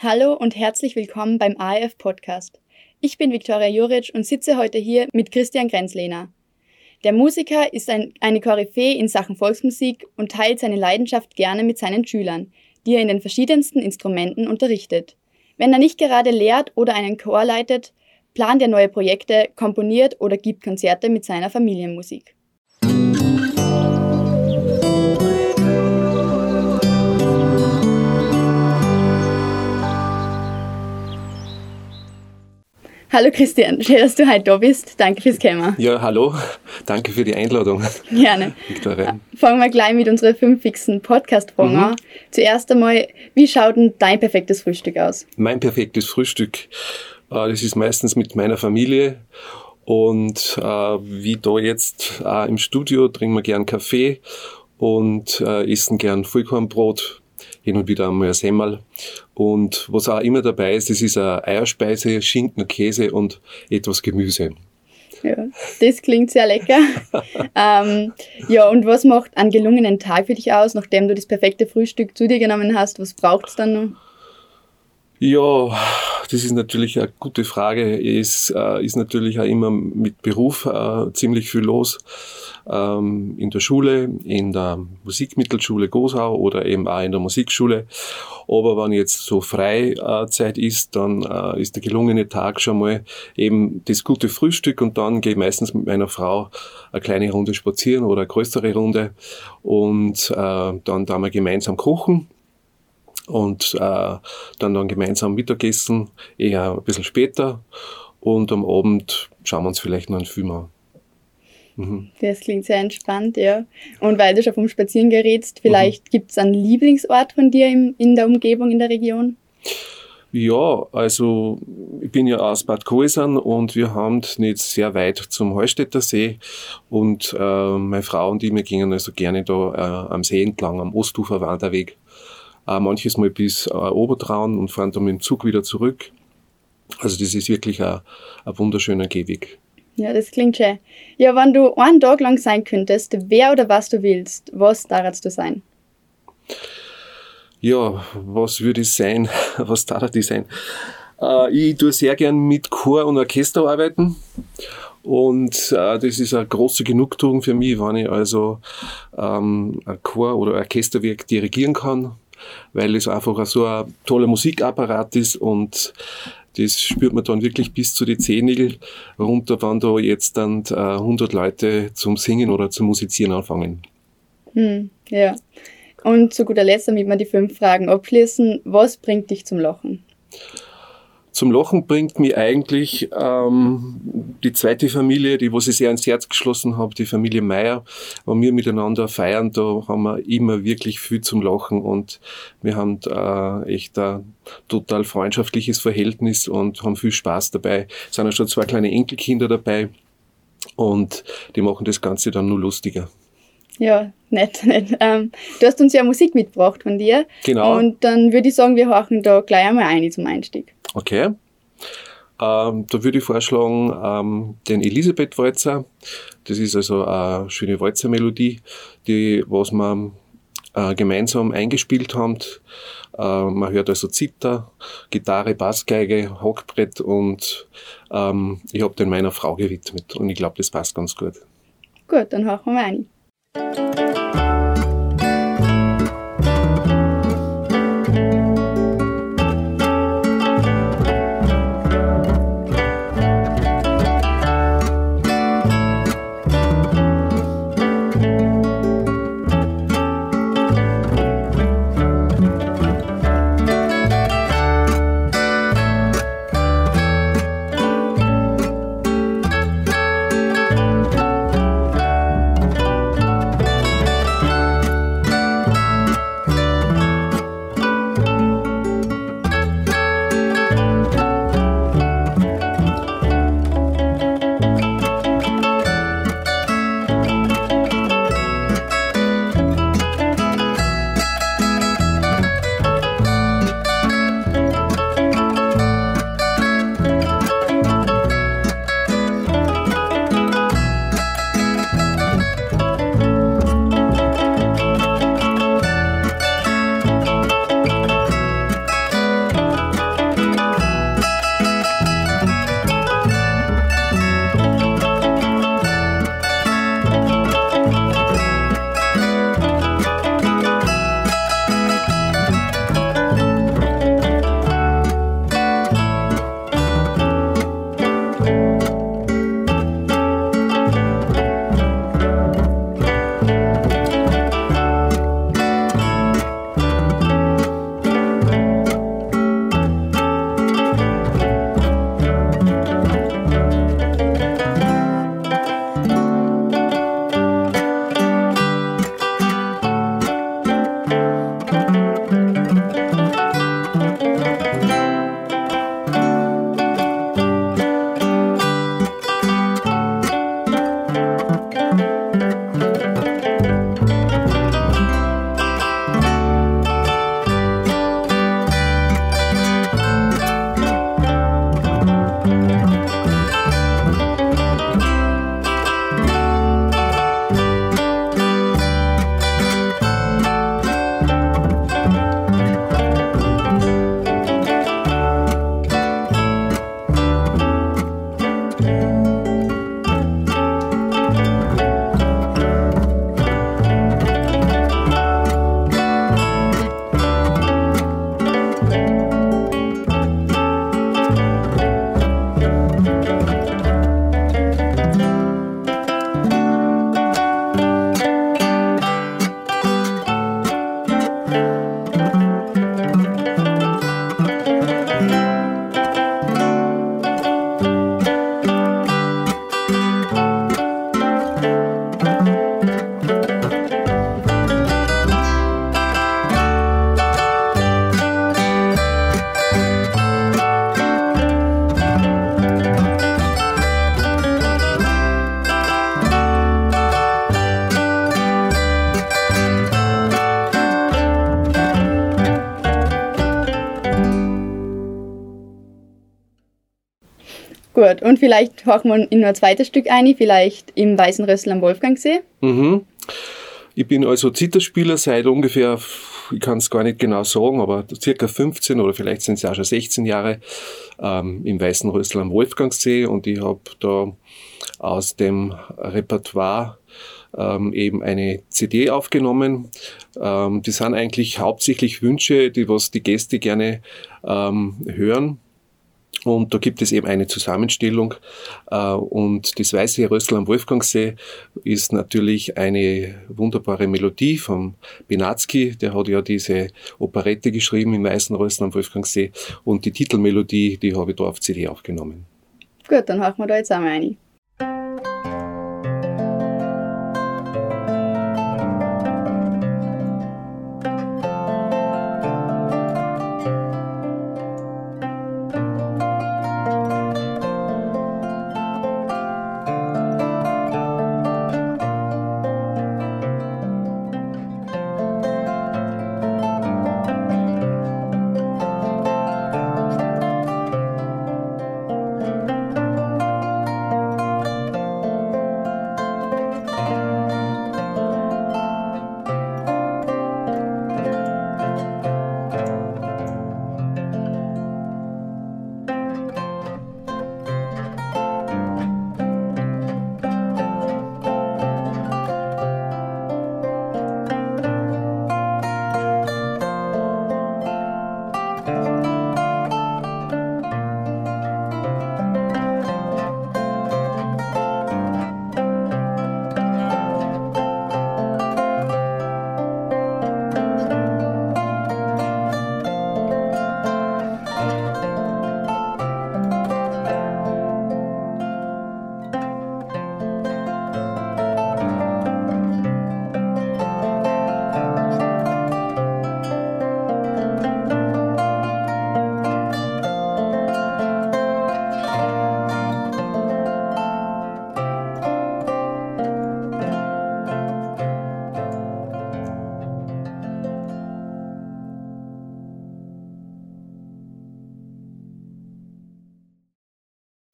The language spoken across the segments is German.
Hallo und herzlich willkommen beim AF Podcast. Ich bin Viktoria Juric und sitze heute hier mit Christian Grenzlehner. Der Musiker ist ein, eine Koryphäe in Sachen Volksmusik und teilt seine Leidenschaft gerne mit seinen Schülern, die er in den verschiedensten Instrumenten unterrichtet. Wenn er nicht gerade lehrt oder einen Chor leitet, plant er neue Projekte, komponiert oder gibt Konzerte mit seiner Familienmusik. Hallo Christian, schön, dass du heute da bist. Danke fürs Kommen. Ja, hallo. Danke für die Einladung. Gerne. Victoria. Fangen wir gleich mit unseren fünf fixen Podcast-Fragen mhm. an. Zuerst einmal, wie schaut denn dein perfektes Frühstück aus? Mein perfektes Frühstück, äh, das ist meistens mit meiner Familie. Und äh, wie da jetzt äh, im Studio trinken wir gern Kaffee und essen gern Vollkornbrot hin und wieder einmal ein Semmel. Und was auch immer dabei ist, das ist eine Eierspeise, Schinken, Käse und etwas Gemüse. Ja, das klingt sehr lecker. ähm, ja, und was macht einen gelungenen Tag für dich aus, nachdem du das perfekte Frühstück zu dir genommen hast? Was braucht es dann noch? Ja, das ist natürlich eine gute Frage. Es äh, ist natürlich auch immer mit Beruf äh, ziemlich viel los. Ähm, in der Schule, in der Musikmittelschule Gosau oder eben auch in der Musikschule. Aber wenn jetzt so Freizeit ist, dann äh, ist der gelungene Tag schon mal eben das gute Frühstück und dann gehe ich meistens mit meiner Frau eine kleine Runde spazieren oder eine größere Runde und äh, dann da wir gemeinsam kochen und äh, dann dann gemeinsam Mittagessen, eher ein bisschen später und am Abend schauen wir uns vielleicht noch einen Film an. Mhm. Das klingt sehr entspannt, ja. Und weil du schon vom Spazieren gerätst, vielleicht mhm. gibt es einen Lieblingsort von dir im, in der Umgebung, in der Region? Ja, also ich bin ja aus Bad Koisern und wir haben nicht sehr weit zum Heustädter See und äh, meine Frau und ich, wir gingen also gerne da äh, am See entlang, am Ostufer Wanderweg äh, manches Mal bis äh, Obertraun und fahren dann mit dem Zug wieder zurück. Also das ist wirklich ein, ein wunderschöner Gehweg. Ja, das klingt schön. Ja, wenn du einen Tag lang sein könntest, wer oder was du willst, was darfst du sein? Ja, was würde ich sein? Was darf ich sein? Äh, ich tue sehr gern mit Chor und Orchester arbeiten. Und äh, das ist eine große Genugtuung für mich, wenn ich also ähm, ein Chor- oder Orchesterwerk dirigieren kann weil es einfach so ein toller Musikapparat ist und das spürt man dann wirklich bis zu die Zehennägel runter, wenn da jetzt dann äh, 100 Leute zum Singen oder zum Musizieren anfangen. Hm, ja. Und zu guter Letzt, damit wir die fünf Fragen abschließen, was bringt dich zum Lachen? Zum Lachen bringt mich eigentlich ähm, die zweite Familie, die was ich sehr ans Herz geschlossen habe, die Familie Meier. Wenn wir miteinander feiern, da haben wir immer wirklich viel zum Lachen und wir haben äh, echt ein total freundschaftliches Verhältnis und haben viel Spaß dabei. Es sind ja schon zwei kleine Enkelkinder dabei und die machen das Ganze dann nur lustiger. Ja, nett, nett. Ähm, du hast uns ja Musik mitgebracht von dir. Genau. Und dann würde ich sagen, wir horchen da gleich einmal ein zum Einstieg. Okay. Ähm, da würde ich vorschlagen, ähm, den Elisabeth-Walzer. Das ist also eine schöne Walzermelodie, die, was wir äh, gemeinsam eingespielt haben. Äh, man hört also Zither, Gitarre, Bassgeige, Hockbrett und ähm, ich habe den meiner Frau gewidmet und ich glaube, das passt ganz gut. Gut, dann hören wir ein. Gut, und vielleicht hören wir in ein zweites Stück ein, vielleicht im Weißen Rössel am Wolfgangsee. Mhm. Ich bin also Zitterspieler seit ungefähr, ich kann es gar nicht genau sagen, aber circa 15 oder vielleicht sind es ja auch schon 16 Jahre ähm, im Weißen Rössel am Wolfgangsee und ich habe da aus dem Repertoire ähm, eben eine CD aufgenommen. Ähm, die sind eigentlich hauptsächlich Wünsche, die was die Gäste gerne ähm, hören. Und da gibt es eben eine Zusammenstellung. Äh, und das Weiße Rössel am Wolfgangsee ist natürlich eine wunderbare Melodie vom Benatzky. Der hat ja diese Operette geschrieben im Weißen Rössel am Wolfgangsee. Und die Titelmelodie, die habe ich da auf CD aufgenommen. Gut, dann hören wir da jetzt einmal rein.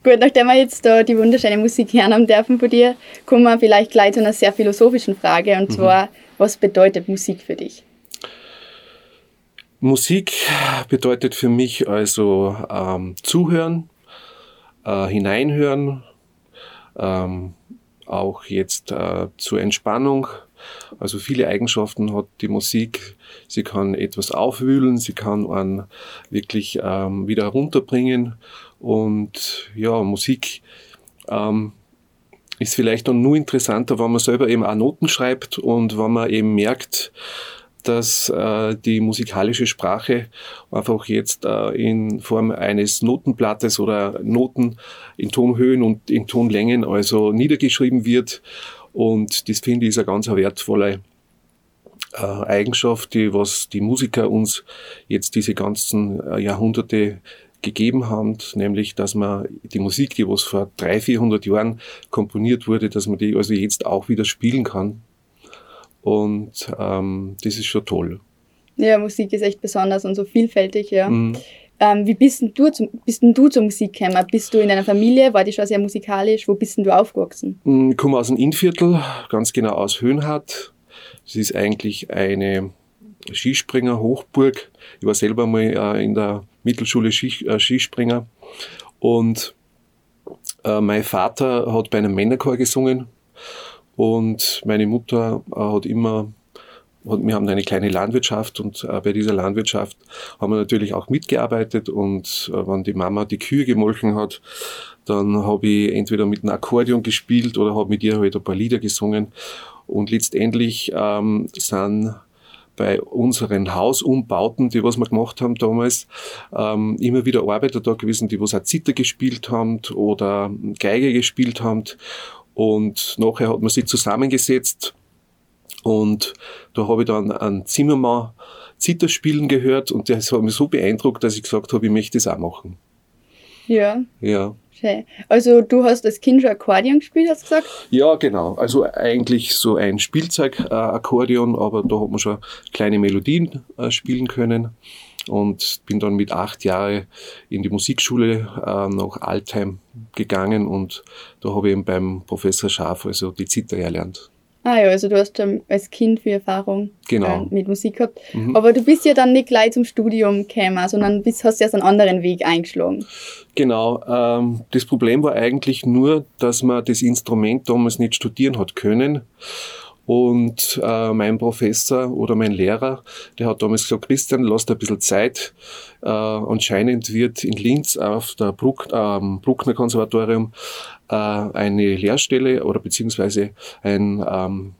Gut, nachdem wir jetzt da die wunderschöne Musik hören dürfen von dir, kommen wir vielleicht gleich zu einer sehr philosophischen Frage und mhm. zwar, was bedeutet Musik für dich? Musik bedeutet für mich also ähm, zuhören, äh, hineinhören, ähm, auch jetzt äh, zur Entspannung. Also viele Eigenschaften hat die Musik. Sie kann etwas aufwühlen, sie kann einen wirklich ähm, wieder runterbringen und ja, Musik ähm, ist vielleicht dann nur interessanter, wenn man selber eben auch Noten schreibt und wenn man eben merkt, dass äh, die musikalische Sprache einfach jetzt äh, in Form eines Notenblattes oder Noten in Tonhöhen und in Tonlängen also niedergeschrieben wird. Und das finde ich ist eine ganz wertvolle äh, Eigenschaft, die was die Musiker uns jetzt diese ganzen äh, Jahrhunderte gegeben haben, nämlich, dass man die Musik, die was vor 300, 400 Jahren komponiert wurde, dass man die also jetzt auch wieder spielen kann. Und ähm, das ist schon toll. Ja, Musik ist echt besonders und so vielfältig, ja. Mhm. Ähm, wie bist denn, du zum, bist denn du zur Musik gekommen? Bist du in deiner Familie? War die schon sehr musikalisch? Wo bist denn du aufgewachsen? Mm, ich komme aus dem Innviertel, ganz genau aus Höhenhardt. Das ist eigentlich eine Skispringer-Hochburg. Ich war selber mal äh, in der Mittelschule äh, Skispringer. Und äh, mein Vater hat bei einem Männerchor gesungen. Und meine Mutter äh, hat immer, hat, wir haben eine kleine Landwirtschaft und äh, bei dieser Landwirtschaft haben wir natürlich auch mitgearbeitet. Und äh, wenn die Mama die Kühe gemolken hat, dann habe ich entweder mit einem Akkordeon gespielt oder habe mit ihr halt ein paar Lieder gesungen. Und letztendlich ähm, sind bei unseren Hausumbauten, die was wir gemacht haben damals, ähm, immer wieder Arbeiter da gewesen, die was auch Zither gespielt haben oder Geige gespielt haben. Und nachher hat man sich zusammengesetzt und da habe ich dann einen Zimmermann Zither spielen gehört und das hat mich so beeindruckt, dass ich gesagt habe, ich möchte das auch machen. Ja. Ja. Schön. Also du hast als Kind schon Akkordeon gespielt, hast du gesagt? Ja, genau. Also eigentlich so ein Spielzeug-Akkordeon, aber da hat man schon kleine Melodien äh, spielen können und bin dann mit acht Jahren in die Musikschule äh, nach Altheim gegangen und da habe ich eben beim Professor Schaf also die Zither erlernt. Ah ja, also du hast schon als Kind viel Erfahrung genau. äh, mit Musik gehabt. Mhm. Aber du bist ja dann nicht gleich zum Studium gekommen, sondern bist, hast erst einen anderen Weg eingeschlagen. Genau. Ähm, das Problem war eigentlich nur, dass man das Instrument damals nicht studieren hat können. Und äh, mein Professor oder mein Lehrer, der hat damals gesagt, Christian, lass dir ein bisschen Zeit. Äh, anscheinend wird in Linz auf der Bruck, äh, Bruckner Konservatorium äh, eine Lehrstelle oder beziehungsweise ein, ähm,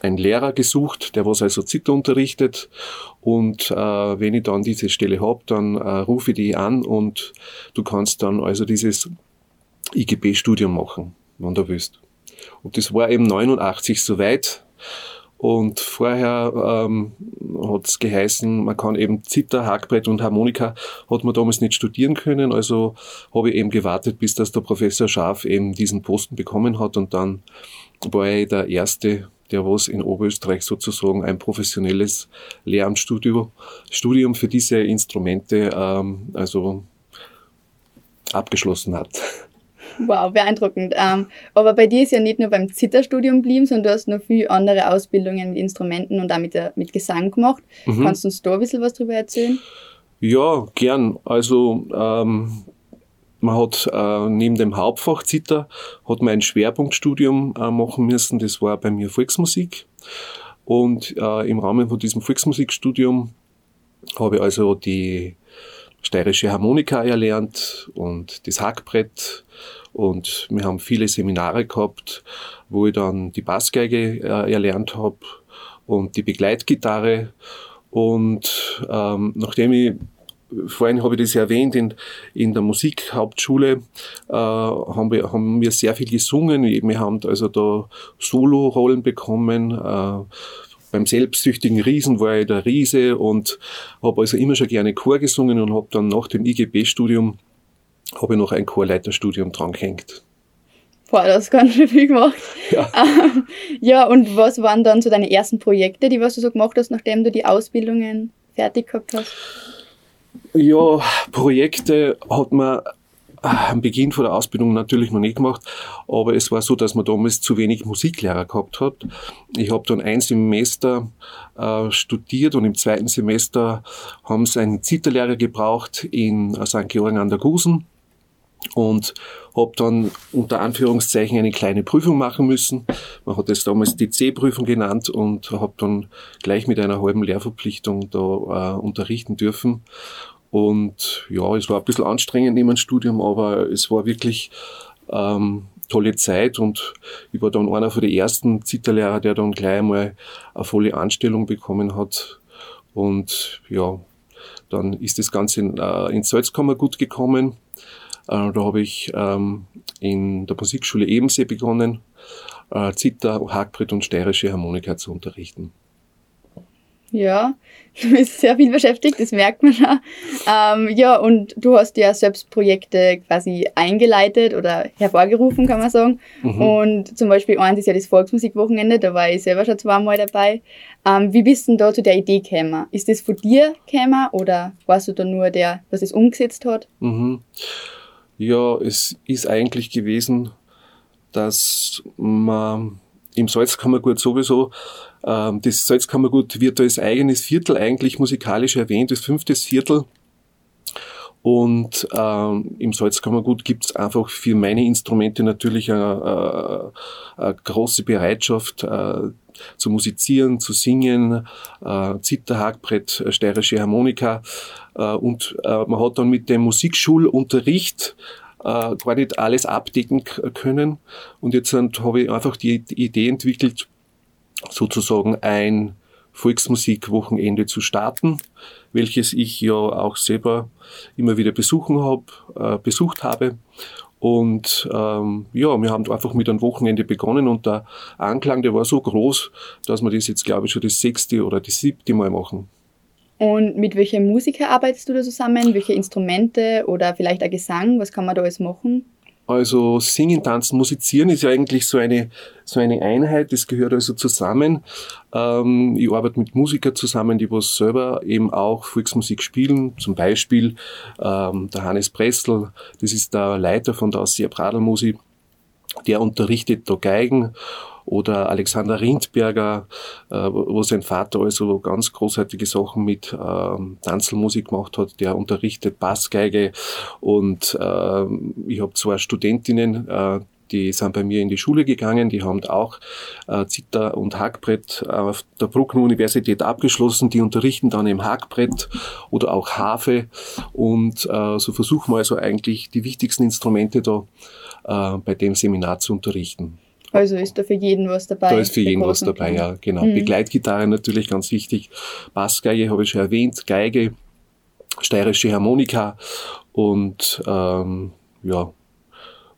ein Lehrer gesucht, der was also Zither unterrichtet. Und äh, wenn ich dann diese Stelle hab, dann äh, rufe ich die an und du kannst dann also dieses IGB-Studium machen, wenn du willst. Und das war eben 89 soweit. Und vorher ähm, hat es geheißen, man kann eben Zither, Hackbrett und Harmonika hat man damals nicht studieren können. Also habe ich eben gewartet, bis das der Professor Scharf eben diesen Posten bekommen hat. Und dann war ich der Erste, der was in Oberösterreich sozusagen ein professionelles Lehramtsstudium Studium für diese Instrumente ähm, also abgeschlossen hat. Wow, beeindruckend. Ähm, aber bei dir ist ja nicht nur beim Zitterstudium geblieben, sondern du hast noch viele andere Ausbildungen mit Instrumenten und auch mit, der, mit Gesang gemacht. Mhm. Kannst du uns da ein bisschen was drüber erzählen? Ja, gern. Also ähm, man hat äh, neben dem Hauptfach Zither hat man ein Schwerpunktstudium äh, machen müssen. Das war bei mir Volksmusik. Und äh, im Rahmen von diesem Volksmusikstudium habe ich also die steirische Harmonika erlernt und das Hackbrett und wir haben viele Seminare gehabt, wo ich dann die Bassgeige äh, erlernt habe und die Begleitgitarre. Und ähm, nachdem ich vorhin habe ich das erwähnt, in, in der Musikhauptschule äh, haben, wir, haben wir sehr viel gesungen. Wir haben also da Solo-Rollen bekommen. Äh, beim selbstsüchtigen Riesen war ich der Riese und habe also immer schon gerne Chor gesungen und habe dann nach dem IGB-Studium habe ich noch ein Chorleiterstudium dran gehängt. Boah, das ist ganz schön viel gemacht. Ja. Ähm, ja, und was waren dann so deine ersten Projekte, die was du so gemacht hast, nachdem du die Ausbildungen fertig gehabt hast? Ja, Projekte hat man am Beginn von der Ausbildung natürlich noch nicht gemacht, aber es war so, dass man damals zu wenig Musiklehrer gehabt hat. Ich habe dann ein Semester äh, studiert und im zweiten Semester haben sie einen Zitterlehrer gebraucht in St. Georgen an der Gusen und habe dann unter Anführungszeichen eine kleine Prüfung machen müssen. Man hat es damals die C-Prüfung genannt und habe dann gleich mit einer halben Lehrverpflichtung da äh, unterrichten dürfen. Und ja, es war ein bisschen anstrengend neben dem Studium, aber es war wirklich ähm, tolle Zeit und ich war dann einer von den ersten Zitterlehrer, der dann gleich mal eine volle Anstellung bekommen hat. Und ja, dann ist das Ganze in, äh, ins Salzkammer gut gekommen. Äh, da habe ich ähm, in der Musikschule Ebensee begonnen, äh, Zither, Hackbrett und steirische Harmonika zu unterrichten. Ja, du bist sehr viel beschäftigt, das merkt man schon. Ähm, ja, und du hast ja selbst Projekte quasi eingeleitet oder hervorgerufen, kann man sagen. Mhm. Und zum Beispiel eins ist ja das Volksmusikwochenende, da war ich selber schon zweimal dabei. Ähm, wie bist du denn da zu der Idee gekommen? Ist das von dir gekommen oder warst du da nur der, was es umgesetzt hat? Mhm. Ja, es ist eigentlich gewesen, dass man im Salzkammergut sowieso, ähm, das Salzkammergut wird als eigenes Viertel eigentlich musikalisch erwähnt, das fünftes Viertel. Und ähm, im Salzkammergut gibt es einfach für meine Instrumente natürlich eine, eine, eine große Bereitschaft äh, zu musizieren, zu singen, äh, Zither, Hackbrett, steirische Harmonika. Äh, und äh, man hat dann mit dem Musikschulunterricht äh, gar nicht alles abdecken können. Und jetzt habe ich einfach die, Idee entwickelt, sozusagen ein Volksmusikwochenende zu starten, welches ich ja auch selber immer wieder besuchen hab, besucht habe. Und ähm, ja, wir haben einfach mit einem Wochenende begonnen und der Anklang, der war so groß, dass wir das jetzt, glaube ich, schon das sechste oder das siebte Mal machen. Und mit welchen Musiker arbeitest du da zusammen? Welche Instrumente oder vielleicht ein Gesang? Was kann man da alles machen? Also Singen, Tanzen, Musizieren ist ja eigentlich so eine, so eine Einheit, das gehört also zusammen. Ähm, ich arbeite mit Musikern zusammen, die was selber eben auch Volksmusik spielen. Zum Beispiel ähm, der Hannes Pressel, das ist der Leiter von der Aussia Pradelmusik, der unterrichtet da Geigen oder Alexander Rindberger, äh, wo sein Vater also ganz großartige Sachen mit ähm, Tanzelmusik gemacht hat, der unterrichtet Bassgeige und äh, ich habe zwei Studentinnen, äh, die sind bei mir in die Schule gegangen, die haben auch äh, Zither und Hackbrett auf der Bruckner Universität abgeschlossen, die unterrichten dann im Hackbrett oder auch Harfe. Und äh, so versuchen wir also eigentlich die wichtigsten Instrumente da äh, bei dem Seminar zu unterrichten. Also ist da für jeden was dabei? Da ist für jeden was dabei, ja, genau. Mhm. Begleitgitarre natürlich ganz wichtig. Bassgeige habe ich schon erwähnt, Geige, steirische Harmonika und ähm, ja,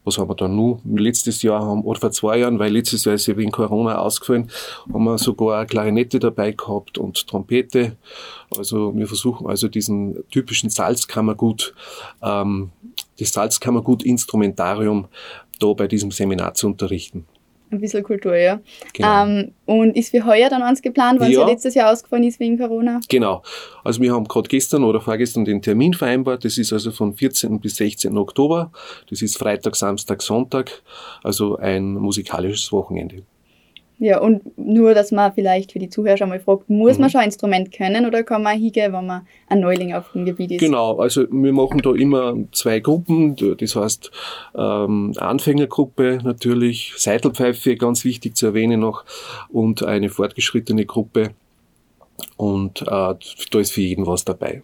was haben wir da nun? Letztes Jahr haben, oder vor zwei Jahren, weil letztes Jahr ist ja wegen Corona ausgefallen, haben wir sogar eine Klarinette dabei gehabt und Trompete. Also wir versuchen also diesen typischen Salzkammergut, ähm, das Salzkammergut-Instrumentarium da bei diesem Seminar zu unterrichten. Ein bisschen Kultur, ja. Genau. Ähm, und ist für heuer dann eins geplant, weil es ja letztes Jahr ausgefallen ist wegen Corona? Genau. Also wir haben gerade gestern oder vorgestern den Termin vereinbart. Das ist also von 14. bis 16. Oktober. Das ist Freitag, Samstag, Sonntag. Also ein musikalisches Wochenende. Ja, und nur, dass man vielleicht für die Zuhörer schon mal fragt, muss mhm. man schon ein Instrument können oder kann man hingehen, wenn man ein Neuling auf dem Gebiet ist? Genau, also wir machen da immer zwei Gruppen, das heißt ähm, Anfängergruppe natürlich, Seitelpfeife, ganz wichtig zu erwähnen noch, und eine fortgeschrittene Gruppe. Und äh, da ist für jeden was dabei.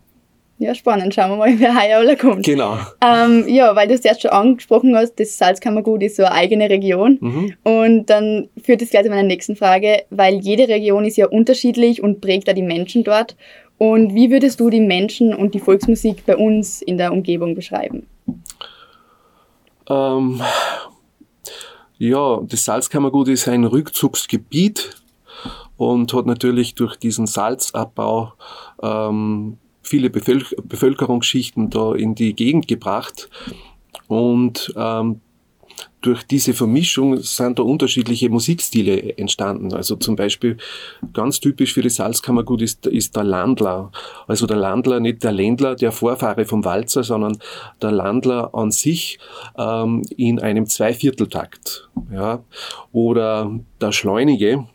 Ja, spannend. Schauen wir mal, wer heuer alle kommt. Genau. Ähm, ja, weil du es erst schon angesprochen hast, das Salzkammergut ist so eine eigene Region. Mhm. Und dann führt das gleich zu meiner nächsten Frage, weil jede Region ist ja unterschiedlich und prägt da die Menschen dort. Und wie würdest du die Menschen und die Volksmusik bei uns in der Umgebung beschreiben? Ähm, ja, das Salzkammergut ist ein Rückzugsgebiet und hat natürlich durch diesen Salzabbau ähm, viele Bevölker Bevölkerungsschichten da in die Gegend gebracht und ähm, durch diese Vermischung sind da unterschiedliche Musikstile entstanden. Also zum Beispiel ganz typisch für das Salzkammergut ist, ist der Landler. Also der Landler, nicht der Ländler, der Vorfahre vom Walzer, sondern der Landler an sich ähm, in einem Zweivierteltakt. Ja. Oder der Schleunige,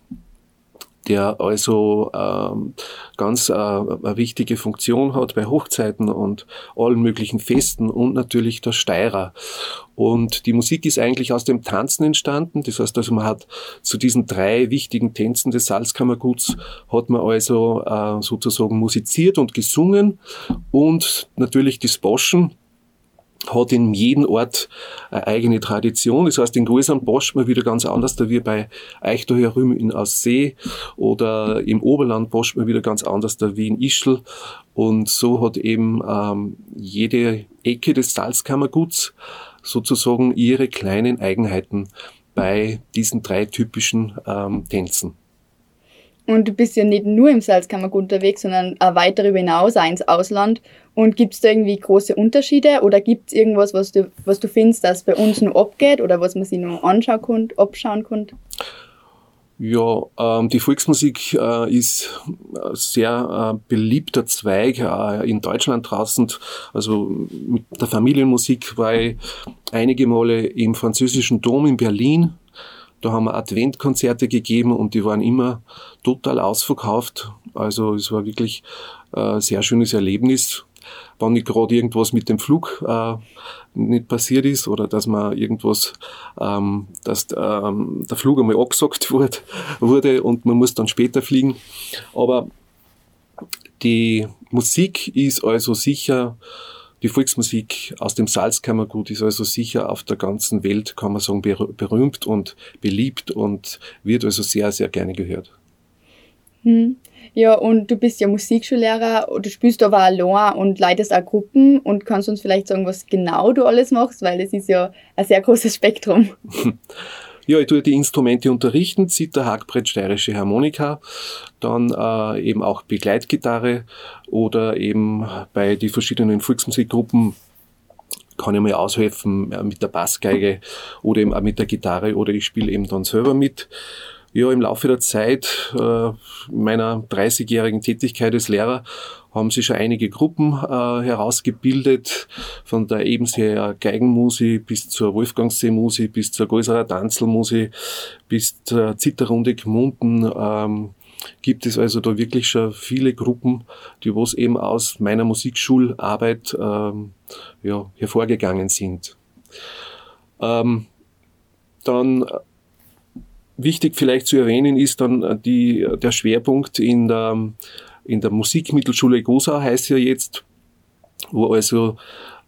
der also ähm, ganz äh, eine wichtige Funktion hat bei Hochzeiten und allen möglichen Festen und natürlich der Steirer. Und die Musik ist eigentlich aus dem Tanzen entstanden. Das heißt also, man hat zu diesen drei wichtigen Tänzen des Salzkammerguts hat man also äh, sozusagen musiziert und gesungen und natürlich das Boschen hat in jedem Ort eine eigene Tradition. Das heißt, in Guesam boscht man wieder ganz anders, da wie bei euch da herüben in Aussee oder im Oberland boscht man wieder ganz anders, da wie in Ischl. Und so hat eben ähm, jede Ecke des Salzkammerguts sozusagen ihre kleinen Eigenheiten bei diesen drei typischen ähm, Tänzen. Und du bist ja nicht nur im Salzkammergut unterwegs, sondern auch weiter darüber hinaus, auch ins Ausland. Und gibt es da irgendwie große Unterschiede oder gibt es irgendwas, was du, was du findest, das bei uns nur abgeht oder was man sich nur anschauen kann, abschauen kann? Ja, ähm, die Volksmusik äh, ist sehr äh, beliebter Zweig äh, in Deutschland draußen. Also mit der Familienmusik war ich einige Male im französischen Dom in Berlin da haben wir Adventkonzerte gegeben und die waren immer total ausverkauft. Also es war wirklich ein äh, sehr schönes Erlebnis. Wenn nicht gerade irgendwas mit dem Flug äh, nicht passiert ist oder dass man irgendwas, ähm, dass ähm, der Flug einmal abgesagt wurde, wurde und man muss dann später fliegen. Aber die Musik ist also sicher die Volksmusik aus dem Salzkammergut ist also sicher auf der ganzen Welt, kann man sagen, berühmt und beliebt und wird also sehr, sehr gerne gehört. Hm. Ja, und du bist ja Musikschullehrer, du spielst aber allein und leitest auch Gruppen und kannst uns vielleicht sagen, was genau du alles machst, weil es ist ja ein sehr großes Spektrum. Ja, ich tue die Instrumente unterrichten, Zither, Hackbrett, steirische Harmonika, dann äh, eben auch Begleitgitarre oder eben bei den verschiedenen Volksmusikgruppen kann ich mal aushelfen äh, mit der Bassgeige oder eben auch mit der Gitarre oder ich spiele eben dann selber mit. Ja, im Laufe der Zeit äh, meiner 30-jährigen Tätigkeit als Lehrer haben sich schon einige Gruppen äh, herausgebildet, von der Ebenseer Geigenmusik bis zur Wolfgangsee-Musik, bis zur Gäuserer Tanzelmusik, bis zur Zitterrunde Gmunden. Ähm, gibt es also da wirklich schon viele Gruppen, die was eben aus meiner Musikschularbeit ähm, ja, hervorgegangen sind. Ähm, dann wichtig vielleicht zu erwähnen ist dann äh, die, der Schwerpunkt in der in der Musikmittelschule Gosau heißt ja jetzt, wo also äh,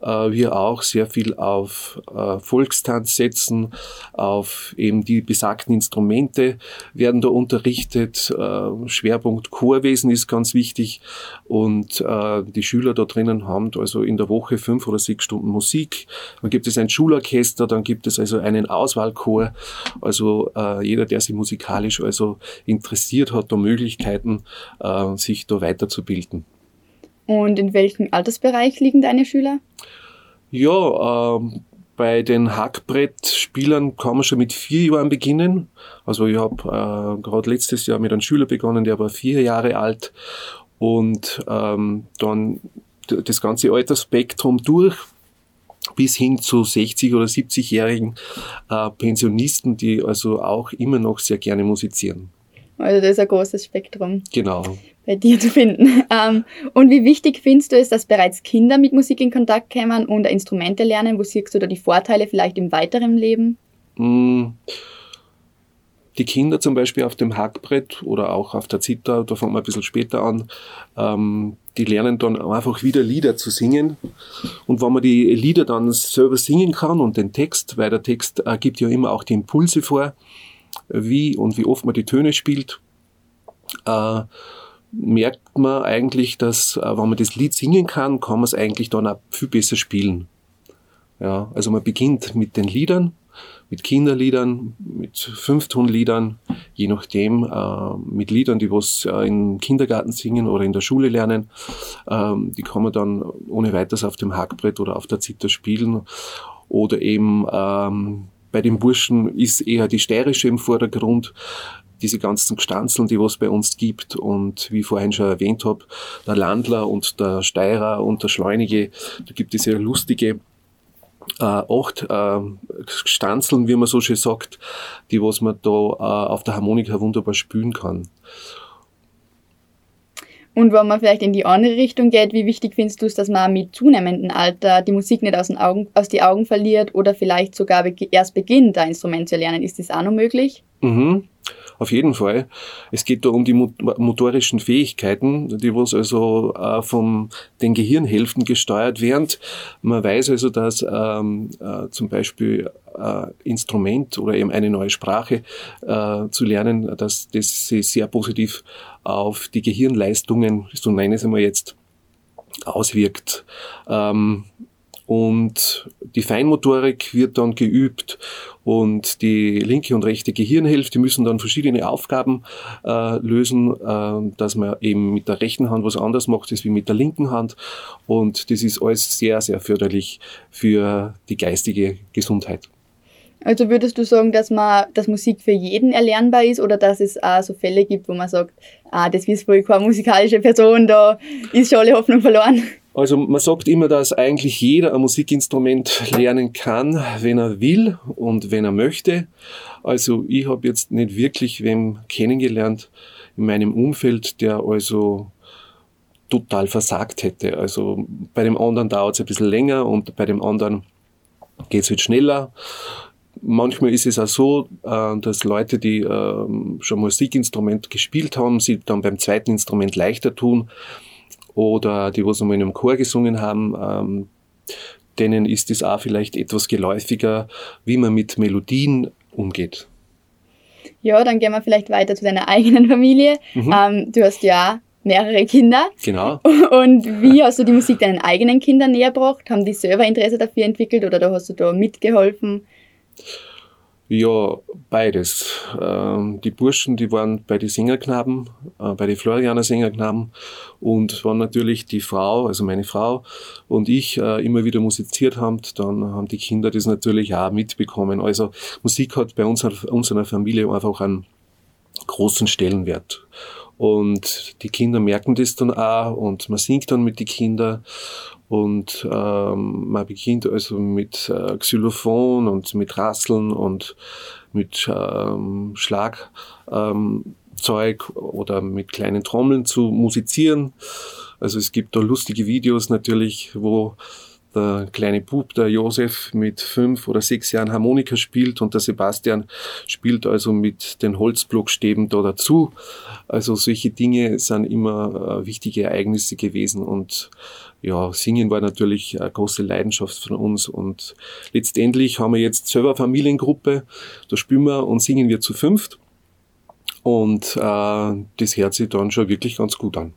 wir auch sehr viel auf äh, Volkstanz setzen, auf eben die besagten Instrumente werden da unterrichtet. Äh, Schwerpunkt Chorwesen ist ganz wichtig und äh, die Schüler da drinnen haben also in der Woche fünf oder sechs Stunden Musik. Dann gibt es ein Schulorchester, dann gibt es also einen Auswahlchor. Also äh, jeder, der sich musikalisch also interessiert, hat da Möglichkeiten, äh, sich da weiterzubilden. Und in welchem Altersbereich liegen deine Schüler? Ja, ähm, bei den Hackbrettspielern kann man schon mit vier Jahren beginnen. Also ich habe äh, gerade letztes Jahr mit einem Schüler begonnen, der war vier Jahre alt und ähm, dann das ganze Altersspektrum durch bis hin zu 60 oder 70-jährigen äh, Pensionisten, die also auch immer noch sehr gerne musizieren. Also das ist ein großes Spektrum. Genau. Bei dir zu finden. Ähm, und wie wichtig findest du es, dass bereits Kinder mit Musik in Kontakt kommen und Instrumente lernen? Wo siehst du da die Vorteile vielleicht im weiteren Leben? Mm. Die Kinder zum Beispiel auf dem Hackbrett oder auch auf der Zither, da fangen wir ein bisschen später an, ähm, die lernen dann einfach wieder Lieder zu singen. Und wenn man die Lieder dann selber singen kann und den Text, weil der Text äh, gibt ja immer auch die Impulse vor, wie und wie oft man die Töne spielt, äh, merkt man eigentlich, dass äh, wenn man das Lied singen kann, kann man es eigentlich dann auch viel besser spielen. Ja, also man beginnt mit den Liedern, mit Kinderliedern, mit Fünftonliedern, je nachdem, äh, mit Liedern, die was äh, im Kindergarten singen oder in der Schule lernen. Ähm, die kann man dann ohne weiteres auf dem Hackbrett oder auf der Zither spielen. Oder eben ähm, bei den Burschen ist eher die steirische im Vordergrund, diese ganzen Gestanzeln, die was bei uns gibt und wie ich vorhin schon erwähnt habe, der Landler und der Steirer und der Schleunige, da gibt es ja lustige äh, acht äh, Stanzeln, wie man so schön sagt, die was man da äh, auf der Harmonika wunderbar spielen kann. Und wenn man vielleicht in die andere Richtung geht, wie wichtig findest du es, dass man mit zunehmendem Alter die Musik nicht aus den Augen, aus die Augen verliert oder vielleicht sogar erst beginnt, ein Instrument zu lernen? Ist das auch noch möglich? Mhm. Auf jeden Fall. Es geht da um die motorischen Fähigkeiten, die was also äh, von den Gehirnhälften gesteuert werden. Man weiß also, dass ähm, äh, zum Beispiel äh, Instrument oder eben eine neue Sprache äh, zu lernen, dass das sich sehr positiv auf die Gehirnleistungen, so nenne ich es einmal jetzt, auswirkt. Ähm, und die Feinmotorik wird dann geübt und die linke und rechte Gehirnhälfte müssen dann verschiedene Aufgaben äh, lösen, äh, dass man eben mit der rechten Hand was anderes macht als mit der linken Hand und das ist alles sehr, sehr förderlich für die geistige Gesundheit. Also würdest du sagen, dass man, dass Musik für jeden erlernbar ist oder dass es auch so Fälle gibt, wo man sagt, ah, das ist wohl keine musikalische Person, da ist schon alle Hoffnung verloren? Also man sagt immer, dass eigentlich jeder ein Musikinstrument lernen kann, wenn er will und wenn er möchte. Also ich habe jetzt nicht wirklich wem kennengelernt in meinem Umfeld, der also total versagt hätte. Also bei dem anderen dauert es ein bisschen länger und bei dem anderen geht es halt schneller. Manchmal ist es auch so, äh, dass Leute, die ähm, schon Musikinstrument gespielt haben, sie dann beim zweiten Instrument leichter tun oder die, was einmal in einem Chor gesungen haben, ähm, denen ist es auch vielleicht etwas geläufiger, wie man mit Melodien umgeht. Ja, dann gehen wir vielleicht weiter zu deiner eigenen Familie. Mhm. Ähm, du hast ja mehrere Kinder. Genau. Und wie hast du die Musik deinen eigenen Kindern näher gebracht? Haben die selber Interesse dafür entwickelt oder da hast du da mitgeholfen? Ja, beides. Ähm, die Burschen, die waren bei den Sängerknaben, äh, bei den Florianer Sängerknaben und waren natürlich die Frau, also meine Frau und ich äh, immer wieder musiziert haben, dann haben die Kinder das natürlich auch mitbekommen. Also Musik hat bei uns, unserer Familie einfach einen großen Stellenwert. Und die Kinder merken das dann auch und man singt dann mit den Kindern und ähm, man beginnt also mit äh, Xylophon und mit Rasseln und mit ähm, Schlagzeug ähm, oder mit kleinen Trommeln zu musizieren. Also es gibt da lustige Videos natürlich, wo der kleine Bub, der Josef, mit fünf oder sechs Jahren Harmonika spielt und der Sebastian spielt also mit den Holzblockstäben da dazu. Also solche Dinge sind immer äh, wichtige Ereignisse gewesen und ja, Singen war natürlich eine große Leidenschaft von uns und letztendlich haben wir jetzt selber eine Familiengruppe, da spielen wir und singen wir zu fünft und äh, das hört sich dann schon wirklich ganz gut an.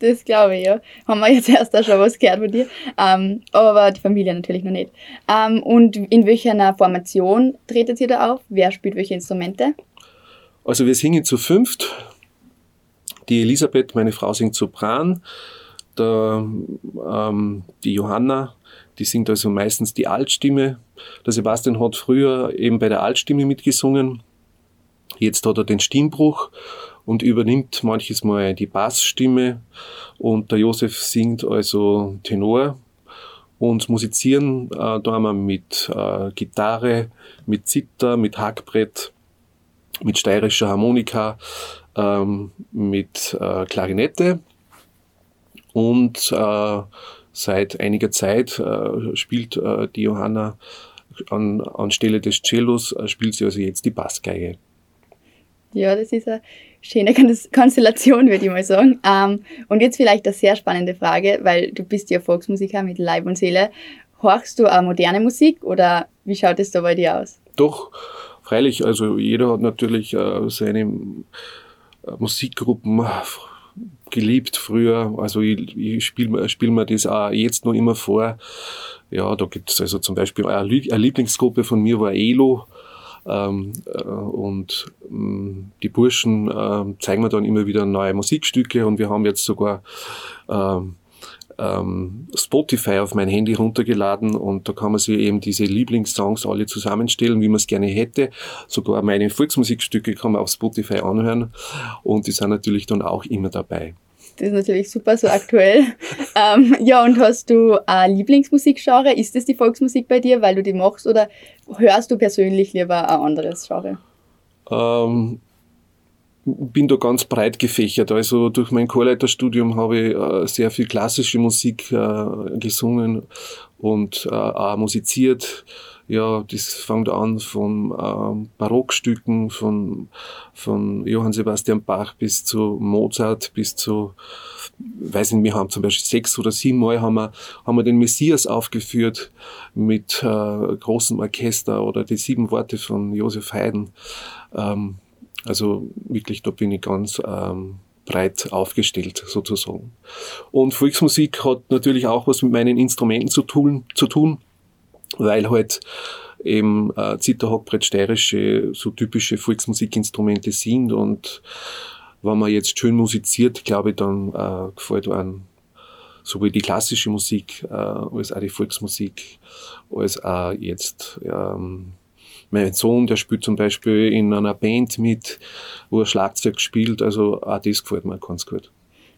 Das glaube ich, ja. Haben wir jetzt erst auch schon was gehört von dir. Ähm, aber die Familie natürlich noch nicht. Ähm, und in welcher Formation tretet ihr da auf? Wer spielt welche Instrumente? Also wir singen zu fünft. Die Elisabeth, meine Frau, singt Sopran. Der, ähm, die Johanna, die singt also meistens die Altstimme. Der Sebastian hat früher eben bei der Altstimme mitgesungen. Jetzt hat er den Stimmbruch und übernimmt manches Mal die Bassstimme und der Josef singt also Tenor und musizieren äh, da haben wir mit äh, Gitarre, mit Zither, mit Hackbrett, mit steirischer Harmonika, ähm, mit äh, Klarinette und äh, seit einiger Zeit äh, spielt äh, die Johanna an, anstelle des Cellos, äh, spielt sie also jetzt die Bassgeige. Ja, das ist eine schöne Konstellation, würde ich mal sagen. Ähm, und jetzt vielleicht eine sehr spannende Frage, weil du bist ja Volksmusiker mit Leib und Seele. Horchst du auch moderne Musik oder wie schaut es da bei dir aus? Doch, freilich. Also jeder hat natürlich äh, seine äh, Musikgruppen geliebt früher. Also ich, ich spiele spiel mir das auch jetzt noch immer vor. Ja, da gibt es also zum Beispiel eine Lieblingsgruppe von mir war Elo. Ähm, äh, und ähm, die Burschen äh, zeigen mir dann immer wieder neue Musikstücke und wir haben jetzt sogar ähm, ähm, Spotify auf mein Handy runtergeladen und da kann man sich eben diese Lieblingssongs alle zusammenstellen, wie man es gerne hätte. Sogar meine Volksmusikstücke kann man auf Spotify anhören und die sind natürlich dann auch immer dabei. Das ist natürlich super, so aktuell. ähm, ja, und hast du ein Lieblingsmusikgenre? Ist das die Volksmusik bei dir, weil du die machst, oder hörst du persönlich lieber ein anderes Genre? Ähm, bin da ganz breit gefächert. Also durch mein Chorleiterstudium habe ich äh, sehr viel klassische Musik äh, gesungen und äh, auch musiziert ja, das fängt an von ähm, Barockstücken, von, von Johann Sebastian Bach bis zu Mozart, bis zu, weiß nicht, wir haben zum Beispiel sechs oder sieben Mal haben wir, haben wir den Messias aufgeführt mit äh, großem Orchester oder die sieben Worte von Josef Haydn. Ähm, also wirklich, da bin ich ganz ähm, breit aufgestellt sozusagen. Und Volksmusik hat natürlich auch was mit meinen Instrumenten zu tun. Zu tun weil halt eben äh, Zither, Hockbrett, steirische, so typische Volksmusikinstrumente sind und wenn man jetzt schön musiziert, glaube ich, dann äh, gefällt einem sowohl die klassische Musik äh, als auch die Volksmusik, als auch jetzt ähm, mein Sohn, der spielt zum Beispiel in einer Band mit, wo er Schlagzeug spielt, also auch das gefällt mir ganz gut.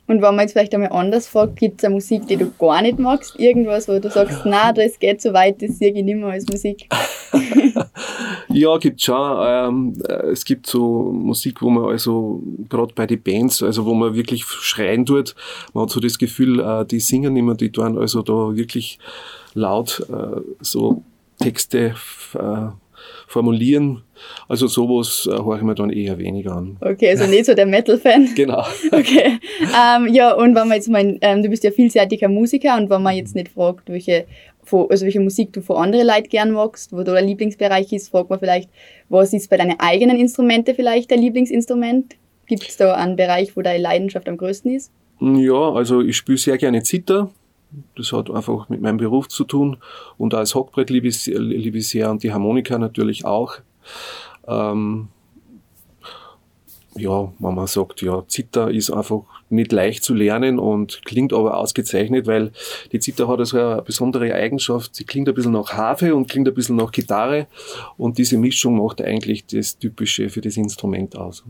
Und wenn man jetzt vielleicht einmal anders fragt, gibt es eine Musik, die du gar nicht magst? Irgendwas, wo du sagst, na, das geht so weit, das sehe ich nicht mehr als Musik? ja, gibt schon. Ähm, äh, es gibt so Musik, wo man also, gerade bei den Bands, also wo man wirklich schreien tut, man hat so das Gefühl, äh, die singen immer, die tun also da wirklich laut äh, so Texte äh, formulieren. Also sowas äh, höre ich mir dann eher weniger an. Okay, also nicht so der Metal-Fan. genau. Okay. Ähm, ja, und wenn man jetzt mal, ähm, du bist ja vielseitiger Musiker und wenn man jetzt nicht fragt, welche, also welche Musik du von anderen Leuten gern magst, wo dein Lieblingsbereich ist, fragt man vielleicht, was ist bei deinen eigenen Instrumente vielleicht dein Lieblingsinstrument? Gibt es da einen Bereich, wo deine Leidenschaft am größten ist? Ja, also ich spiele sehr gerne Zither. Das hat einfach mit meinem Beruf zu tun. Und als Hockbrett liebe ich, sehr und die Harmonika natürlich auch. Ähm, ja, wenn man sagt, ja, Zither ist einfach nicht leicht zu lernen und klingt aber ausgezeichnet, weil die Zither hat also eine besondere Eigenschaft. Sie klingt ein bisschen nach Harfe und klingt ein bisschen nach Gitarre und diese Mischung macht eigentlich das Typische für das Instrument aus.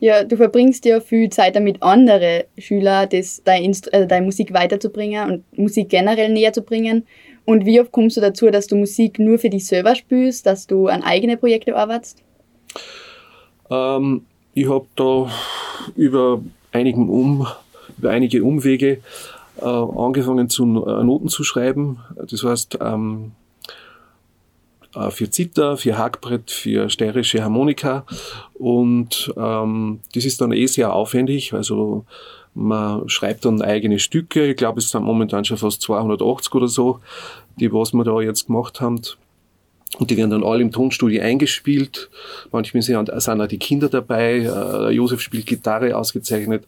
Ja, du verbringst ja viel Zeit damit, andere Schüler das, deine, Instru also deine Musik weiterzubringen und Musik generell näher zu bringen. Und wie oft kommst du dazu, dass du Musik nur für dich selber spielst, dass du an eigene Projekte arbeitest? Ähm, ich habe da über, um, über einige Umwege äh, angefangen, zu, äh, Noten zu schreiben. Das heißt, ähm, äh, für Zither, für Hackbrett, für steirische Harmonika. Und ähm, das ist dann eh sehr aufwendig. Also man schreibt dann eigene Stücke. Ich glaube, es sind momentan schon fast 280 oder so, die was wir da jetzt gemacht haben. Und die werden dann alle im Tonstudio eingespielt. Manchmal sind, sind auch die Kinder dabei. Äh, Josef spielt Gitarre ausgezeichnet.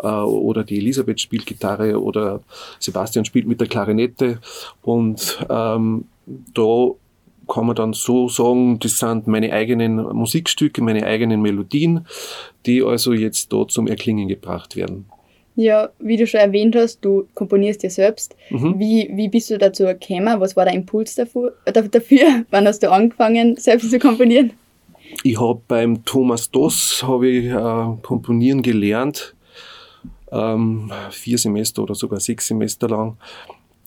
Äh, oder die Elisabeth spielt Gitarre. Oder Sebastian spielt mit der Klarinette. Und ähm, da kann man dann so sagen, das sind meine eigenen Musikstücke, meine eigenen Melodien, die also jetzt da zum Erklingen gebracht werden. Ja, wie du schon erwähnt hast, du komponierst dir selbst. Mhm. Wie, wie bist du dazu gekommen? Was war der Impuls dafür? dafür? Wann hast du angefangen, selbst zu komponieren? Ich habe beim Thomas Doss habe ich, äh, komponieren gelernt, ähm, vier Semester oder sogar sechs Semester lang.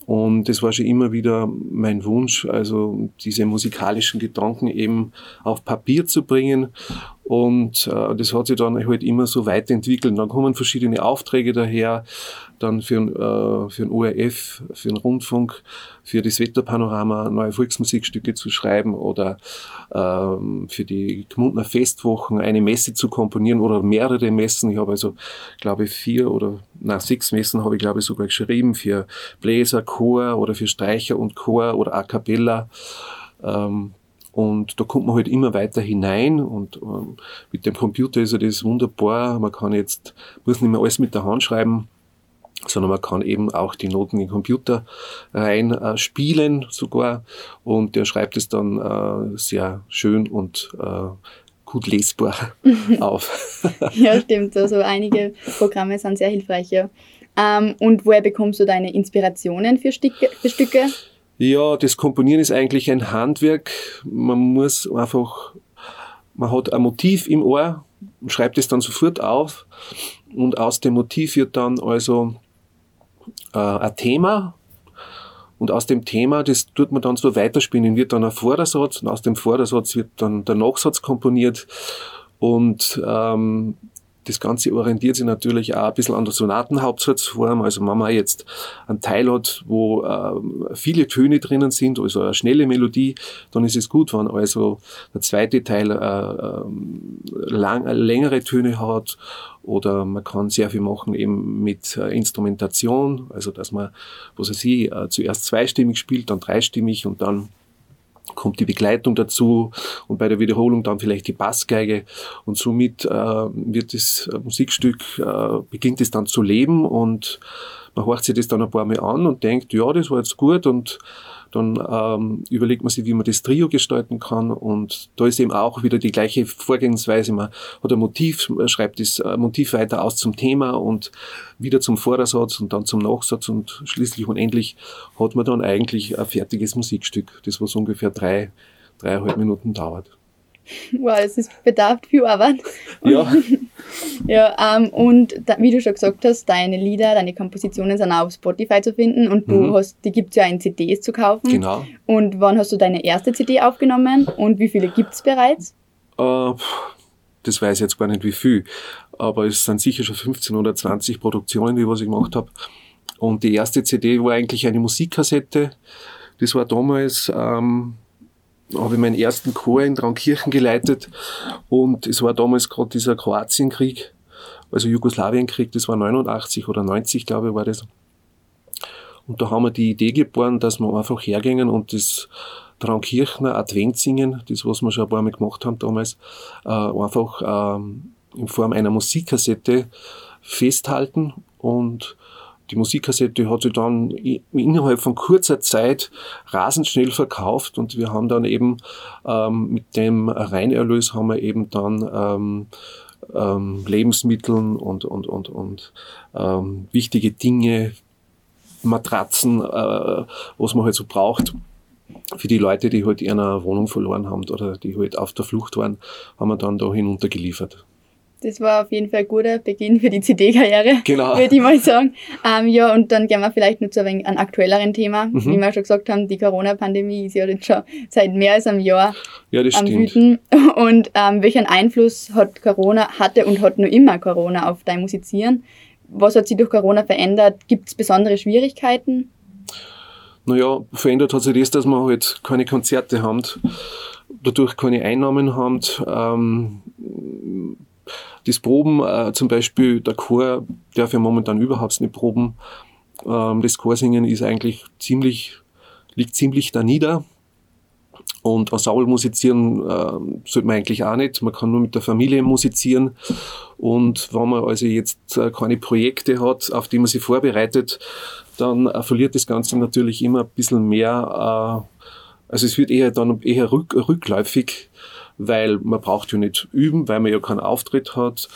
Und das war schon immer wieder mein Wunsch, also diese musikalischen Gedanken eben auf Papier zu bringen. Und äh, das hat sich dann halt immer so weiterentwickelt. Dann kommen verschiedene Aufträge daher, dann für, äh, für den ORF, für den Rundfunk, für das Wetterpanorama neue Volksmusikstücke zu schreiben oder ähm, für die Gmundner Festwochen eine Messe zu komponieren oder mehrere Messen. Ich habe also, glaube ich, vier oder na, sechs Messen habe ich, glaube ich, sogar geschrieben für Bläser, Chor oder für Streicher und Chor oder A Cappella. Ähm, und da kommt man halt immer weiter hinein und ähm, mit dem Computer ist ja das wunderbar. Man kann jetzt, muss nicht mehr alles mit der Hand schreiben, sondern man kann eben auch die Noten in den Computer rein äh, spielen sogar und der schreibt es dann äh, sehr schön und äh, gut lesbar auf. ja, stimmt. Also einige Programme sind sehr hilfreich, ja. Ähm, und woher bekommst du deine Inspirationen für Stücke? Für Stücke? Ja, das Komponieren ist eigentlich ein Handwerk. Man muss einfach, man hat ein Motiv im Ohr, schreibt es dann sofort auf. Und aus dem Motiv wird dann also äh, ein Thema. Und aus dem Thema, das tut man dann so weiterspinnen, wird dann ein Vordersatz und aus dem Vordersatz wird dann der Nachsatz komponiert. Und ähm, das Ganze orientiert sich natürlich auch ein bisschen an der Sonatenhauptsatzform. Also wenn man jetzt einen Teil hat, wo äh, viele Töne drinnen sind, also eine schnelle Melodie, dann ist es gut, wenn also der zweite Teil äh, äh, lang, längere Töne hat oder man kann sehr viel machen eben mit äh, Instrumentation, also dass man, was weiß ich, äh, zuerst zweistimmig spielt, dann dreistimmig und dann kommt die Begleitung dazu und bei der Wiederholung dann vielleicht die Bassgeige. Und somit äh, wird das Musikstück, äh, beginnt es dann zu leben und man horcht sich das dann ein paar Mal an und denkt, ja, das war jetzt gut und dann ähm, überlegt man sich, wie man das Trio gestalten kann und da ist eben auch wieder die gleiche Vorgehensweise. Man hat ein Motiv, man schreibt das äh, Motiv weiter aus zum Thema und wieder zum Vordersatz und dann zum Nachsatz und schließlich und endlich hat man dann eigentlich ein fertiges Musikstück, das was ungefähr drei, dreieinhalb Minuten dauert. Wow, es ist bedarf viel Arbeit. Ja. ja, ähm, und da, wie du schon gesagt hast, deine Lieder, deine Kompositionen sind auch auf Spotify zu finden und du mhm. hast, die gibt es ja in CDs zu kaufen. Genau. Und wann hast du deine erste CD aufgenommen und wie viele gibt es bereits? Äh, das weiß ich jetzt gar nicht wie viel, aber es sind sicher schon 15 oder 20 Produktionen, die was ich gemacht habe. Und die erste CD war eigentlich eine Musikkassette. Das war damals ähm, habe ich meinen ersten Chor in Traunkirchen geleitet und es war damals gerade dieser Kroatienkrieg, also Jugoslawienkrieg, das war 89 oder 90, glaube ich, war das. Und da haben wir die Idee geboren, dass wir einfach hergingen und das Traunkirchner Advent singen, das was wir schon ein paar Mal gemacht haben damals, äh, einfach ähm, in Form einer Musikkassette festhalten und die Musikkassette hat sich dann innerhalb von kurzer Zeit rasend schnell verkauft und wir haben dann eben ähm, mit dem Reinerlös haben wir eben dann ähm, ähm, Lebensmitteln und, und, und, und ähm, wichtige Dinge, Matratzen, äh, was man halt so braucht, für die Leute, die halt ihre Wohnung verloren haben oder die halt auf der Flucht waren, haben wir dann da hinuntergeliefert. Das war auf jeden Fall ein guter Beginn für die CD-Karriere, genau. würde ich mal sagen. Ähm, ja, und dann gehen wir vielleicht noch zu ein, ein aktuelleren Thema. Mhm. Wie wir schon gesagt haben, die Corona-Pandemie ist ja jetzt schon seit mehr als einem Jahr ja, das am stimmt. Wüten. Und ähm, welchen Einfluss hat Corona, hatte und hat nur immer Corona auf dein Musizieren? Was hat sich durch Corona verändert? Gibt es besondere Schwierigkeiten? Naja, verändert hat sich das, dass wir halt keine Konzerte haben, dadurch keine Einnahmen haben. Ähm, das Proben, äh, zum Beispiel der Chor darf ja momentan überhaupt nicht proben. Ähm, das Chorsingen ist eigentlich ziemlich, liegt ziemlich da nieder. Und Ensemble musizieren äh, sollte man eigentlich auch nicht. Man kann nur mit der Familie musizieren. Und wenn man also jetzt äh, keine Projekte hat, auf die man sich vorbereitet, dann äh, verliert das Ganze natürlich immer ein bisschen mehr. Äh, also es wird eher dann eher rück, rückläufig, weil man braucht ja nicht üben, weil man ja keinen Auftritt hat.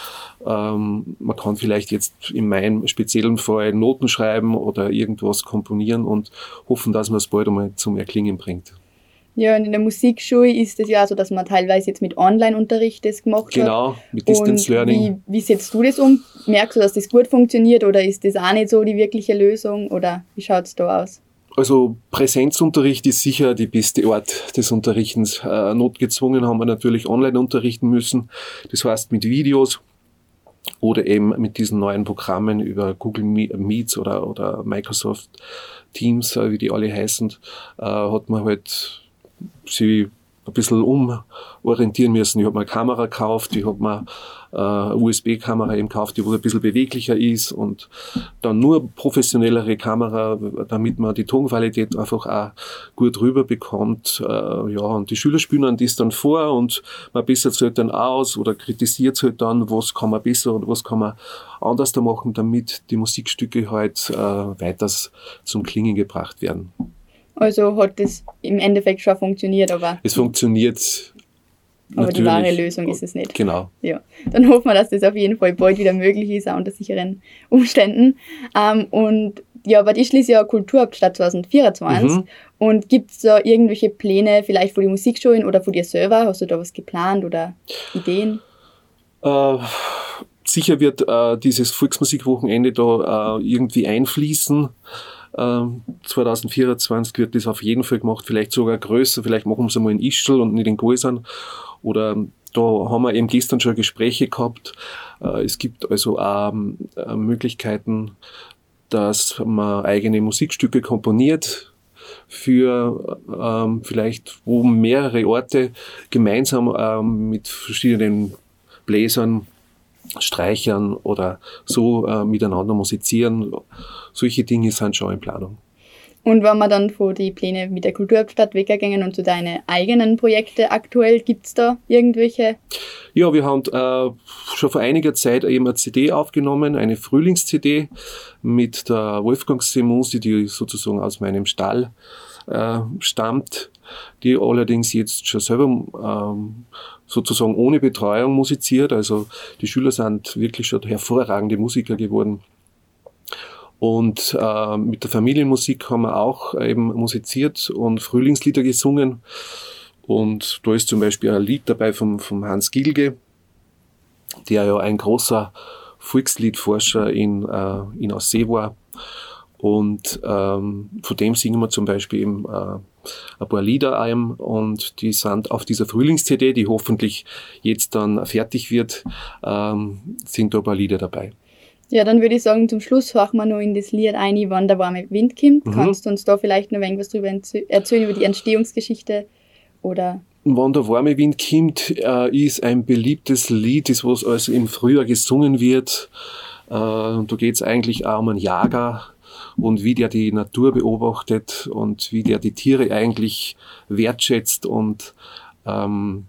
Ähm, man kann vielleicht jetzt in meinem speziellen Fall Noten schreiben oder irgendwas komponieren und hoffen, dass man es bald einmal zum Erklingen bringt. Ja, und in der Musikschule ist es ja so, dass man teilweise jetzt mit Online-Unterricht das gemacht genau, hat. Genau, mit Distance und Learning. Wie, wie setzt du das um? Merkst du, dass das gut funktioniert oder ist das auch nicht so die wirkliche Lösung oder wie schaut es da aus? Also Präsenzunterricht ist sicher die beste Art des Unterrichtens. Äh, notgezwungen haben wir natürlich online unterrichten müssen. Das heißt mit Videos oder eben mit diesen neuen Programmen über Google Meets oder, oder Microsoft Teams, äh, wie die alle heißen, äh, hat man halt sie ein bisschen umorientieren müssen. Ich habe mir eine Kamera gekauft, ich habe mir äh, eine USB-Kamera eben gekauft, die wo ein bisschen beweglicher ist und dann nur professionellere Kamera, damit man die Tonqualität einfach auch gut rüber bekommt. Äh, ja, und die Schüler spielen das dann vor und man bessert es halt dann aus oder kritisiert es halt dann, was kann man besser und was kann man anders da machen, damit die Musikstücke halt äh, weiters zum Klingen gebracht werden. Also hat das im Endeffekt schon funktioniert, aber. Es funktioniert. Aber natürlich. die wahre Lösung ist es nicht. Genau. Ja. Dann hoffen wir, dass das auf jeden Fall bald wieder möglich ist, auch unter sicheren Umständen. Ähm, und ja, aber ist ja Kulturhauptstadt 2024. Mhm. Und gibt es da irgendwelche Pläne, vielleicht für die Musikschulen oder für dir selber? Hast du da was geplant oder Ideen? Äh, sicher wird äh, dieses Volksmusikwochenende da äh, irgendwie einfließen. 2024 ähm, wird das auf jeden Fall gemacht, vielleicht sogar größer, vielleicht machen wir es einmal in Ischl und nicht in Gäusern. Oder da haben wir eben gestern schon Gespräche gehabt. Äh, es gibt also auch äh, Möglichkeiten, dass man eigene Musikstücke komponiert für ähm, vielleicht, wo mehrere Orte gemeinsam ähm, mit verschiedenen Bläsern Streichern oder so äh, miteinander musizieren. Solche Dinge sind schon in Planung. Und wenn wir dann vor die Pläne mit der Kulturhauptstadt weggehen und zu deinen eigenen Projekte aktuell, gibt es da irgendwelche? Ja, wir haben äh, schon vor einiger Zeit eben eine CD aufgenommen, eine Frühlings-CD mit der Wolfgang Semusi, die sozusagen aus meinem Stall äh, stammt, die allerdings jetzt schon selber ähm, sozusagen ohne Betreuung musiziert. Also die Schüler sind wirklich schon hervorragende Musiker geworden. Und äh, mit der Familienmusik haben wir auch eben musiziert und Frühlingslieder gesungen. Und da ist zum Beispiel ein Lied dabei vom, vom Hans Gilge, der ja ein großer Volksliedforscher in, äh, in Aussee war. Und ähm, von dem singen wir zum Beispiel eben äh, ein paar Lieder ein und die sind auf dieser Frühlings-CD, die hoffentlich jetzt dann fertig wird, ähm, sind da ein paar Lieder dabei. Ja, dann würde ich sagen, zum Schluss horchen wir noch in das Lied ein, wann der warme Wind kommt. Mhm. Kannst du uns da vielleicht noch irgendwas drüber erzählen, über die Entstehungsgeschichte oder Wann der warme Wind kommt, äh, ist ein beliebtes Lied, das was also im Frühjahr gesungen wird. Äh, da geht es eigentlich auch um einen Jager, und wie der die Natur beobachtet und wie der die Tiere eigentlich wertschätzt und ähm,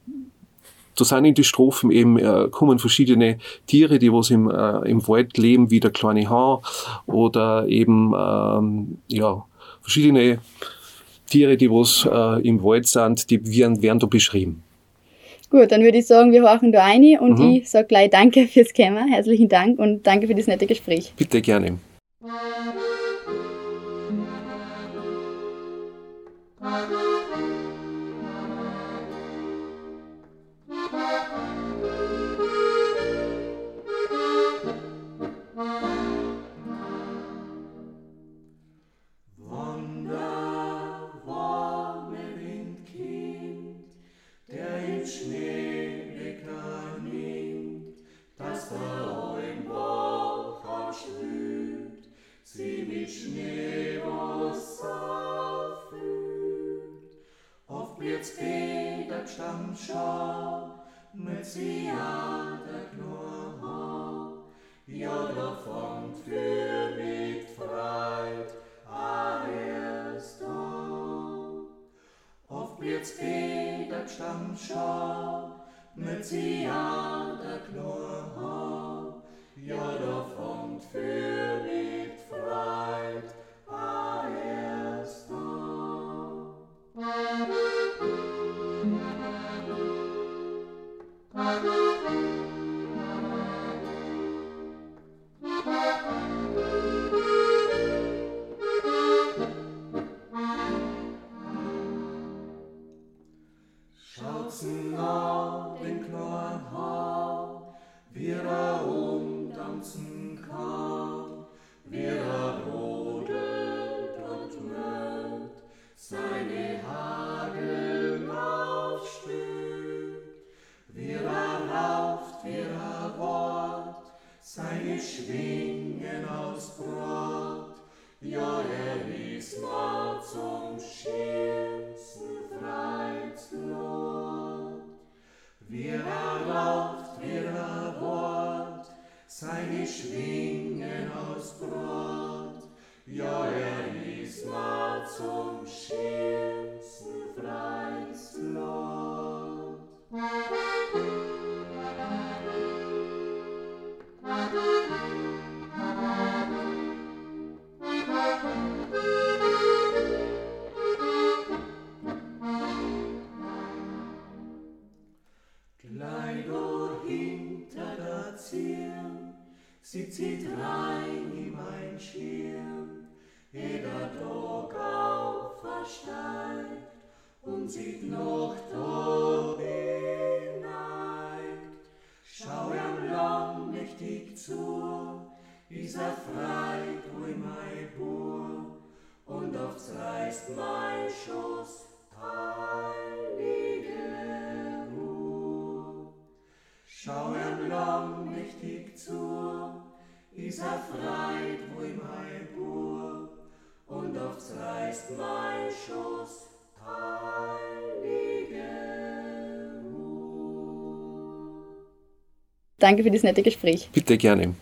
da sind in die Strophen eben, äh, kommen verschiedene Tiere, die was im, äh, im Wald leben, wie der kleine Hahn oder eben, ähm, ja, verschiedene Tiere, die was äh, im Wald sind, die werden, werden da beschrieben. Gut, dann würde ich sagen, wir horchen da ein und mhm. ich sage gleich Danke fürs Kämmer, herzlichen Dank und danke für das nette Gespräch. Bitte gerne. Mm-hmm. Stammschau mit sie an der Knurr, ja davon für mit Freit, ist da. Auf Blitz Peter Stammschau mit sie an der Knurr, ja davon für Danke für das nette Gespräch. Bitte gerne.